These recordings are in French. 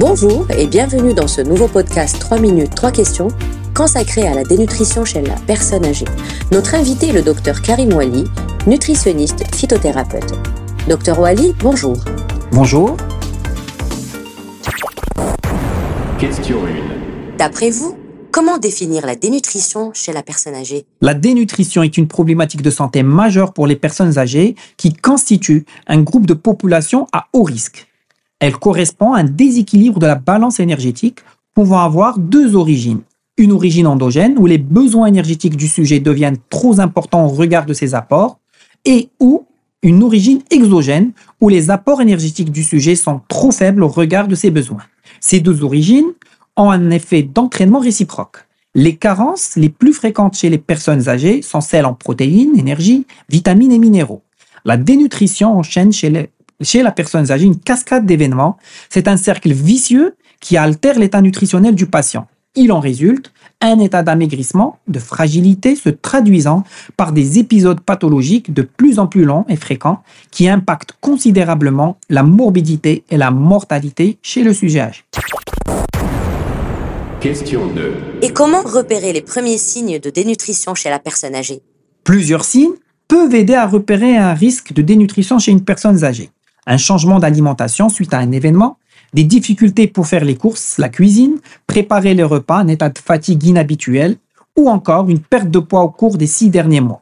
Bonjour et bienvenue dans ce nouveau podcast 3 minutes 3 questions consacré à la dénutrition chez la personne âgée. Notre invité est le docteur Karim Wali, nutritionniste phytothérapeute. Docteur Wali, bonjour. Bonjour. Question 1. D'après vous, comment définir la dénutrition chez la personne âgée? La dénutrition est une problématique de santé majeure pour les personnes âgées qui constituent un groupe de population à haut risque. Elle correspond à un déséquilibre de la balance énergétique pouvant avoir deux origines. Une origine endogène où les besoins énergétiques du sujet deviennent trop importants au regard de ses apports et ou une origine exogène où les apports énergétiques du sujet sont trop faibles au regard de ses besoins. Ces deux origines ont un effet d'entraînement réciproque. Les carences les plus fréquentes chez les personnes âgées sont celles en protéines, énergie, vitamines et minéraux. La dénutrition enchaîne chez, chez la personne âgée une cascade d'événements. C'est un cercle vicieux qui altère l'état nutritionnel du patient. Il en résulte un état d'amaigrissement, de fragilité se traduisant par des épisodes pathologiques de plus en plus longs et fréquents qui impactent considérablement la morbidité et la mortalité chez le sujet âgé. Question 2. Et comment repérer les premiers signes de dénutrition chez la personne âgée? Plusieurs signes peuvent aider à repérer un risque de dénutrition chez une personne âgée. Un changement d'alimentation suite à un événement, des difficultés pour faire les courses, la cuisine, préparer les repas, un état de fatigue inhabituel ou encore une perte de poids au cours des six derniers mois.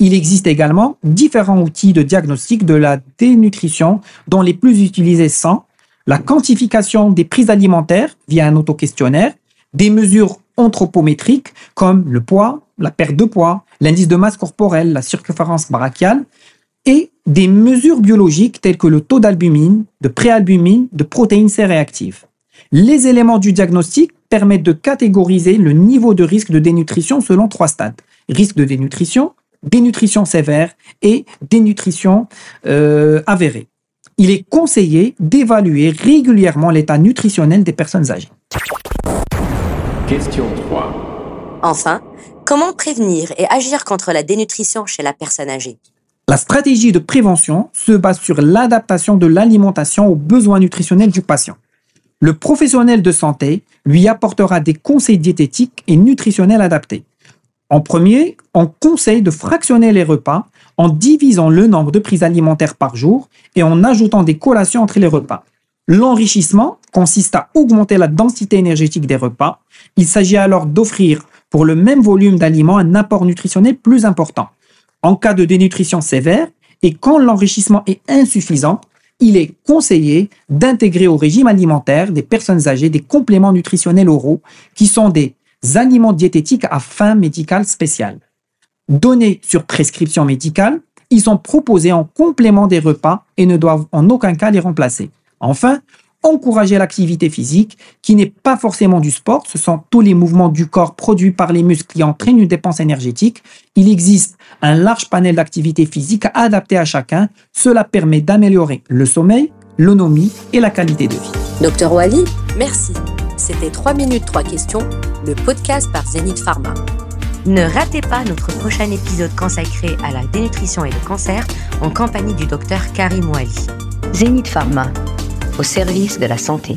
Il existe également différents outils de diagnostic de la dénutrition dont les plus utilisés sont la quantification des prises alimentaires via un autoquestionnaire, des mesures anthropométriques comme le poids, la perte de poids, l'indice de masse corporelle, la circonférence brachiale, et des mesures biologiques telles que le taux d'albumine, de préalbumine, de protéines C réactives. Les éléments du diagnostic permettent de catégoriser le niveau de risque de dénutrition selon trois stades. Risque de dénutrition, dénutrition sévère et dénutrition euh, avérée il est conseillé d'évaluer régulièrement l'état nutritionnel des personnes âgées. Question 3. Enfin, comment prévenir et agir contre la dénutrition chez la personne âgée? La stratégie de prévention se base sur l'adaptation de l'alimentation aux besoins nutritionnels du patient. Le professionnel de santé lui apportera des conseils diététiques et nutritionnels adaptés. En premier, on conseille de fractionner les repas en divisant le nombre de prises alimentaires par jour et en ajoutant des collations entre les repas. L'enrichissement consiste à augmenter la densité énergétique des repas. Il s'agit alors d'offrir pour le même volume d'aliments un apport nutritionnel plus important. En cas de dénutrition sévère et quand l'enrichissement est insuffisant, il est conseillé d'intégrer au régime alimentaire des personnes âgées des compléments nutritionnels oraux qui sont des aliments diététiques à fin médicale spéciale. Donnés sur prescription médicale, ils sont proposés en complément des repas et ne doivent en aucun cas les remplacer. Enfin, encourager l'activité physique, qui n'est pas forcément du sport, ce sont tous les mouvements du corps produits par les muscles qui entraînent une dépense énergétique. Il existe un large panel d'activités physiques adaptées à chacun. Cela permet d'améliorer le sommeil, l'autonomie et la qualité de vie. Docteur Wally, merci. C'était 3 minutes 3 questions, le podcast par Zenith Pharma. Ne ratez pas notre prochain épisode consacré à la dénutrition et le cancer en compagnie du docteur Karim Wali. Zenith Pharma, au service de la santé.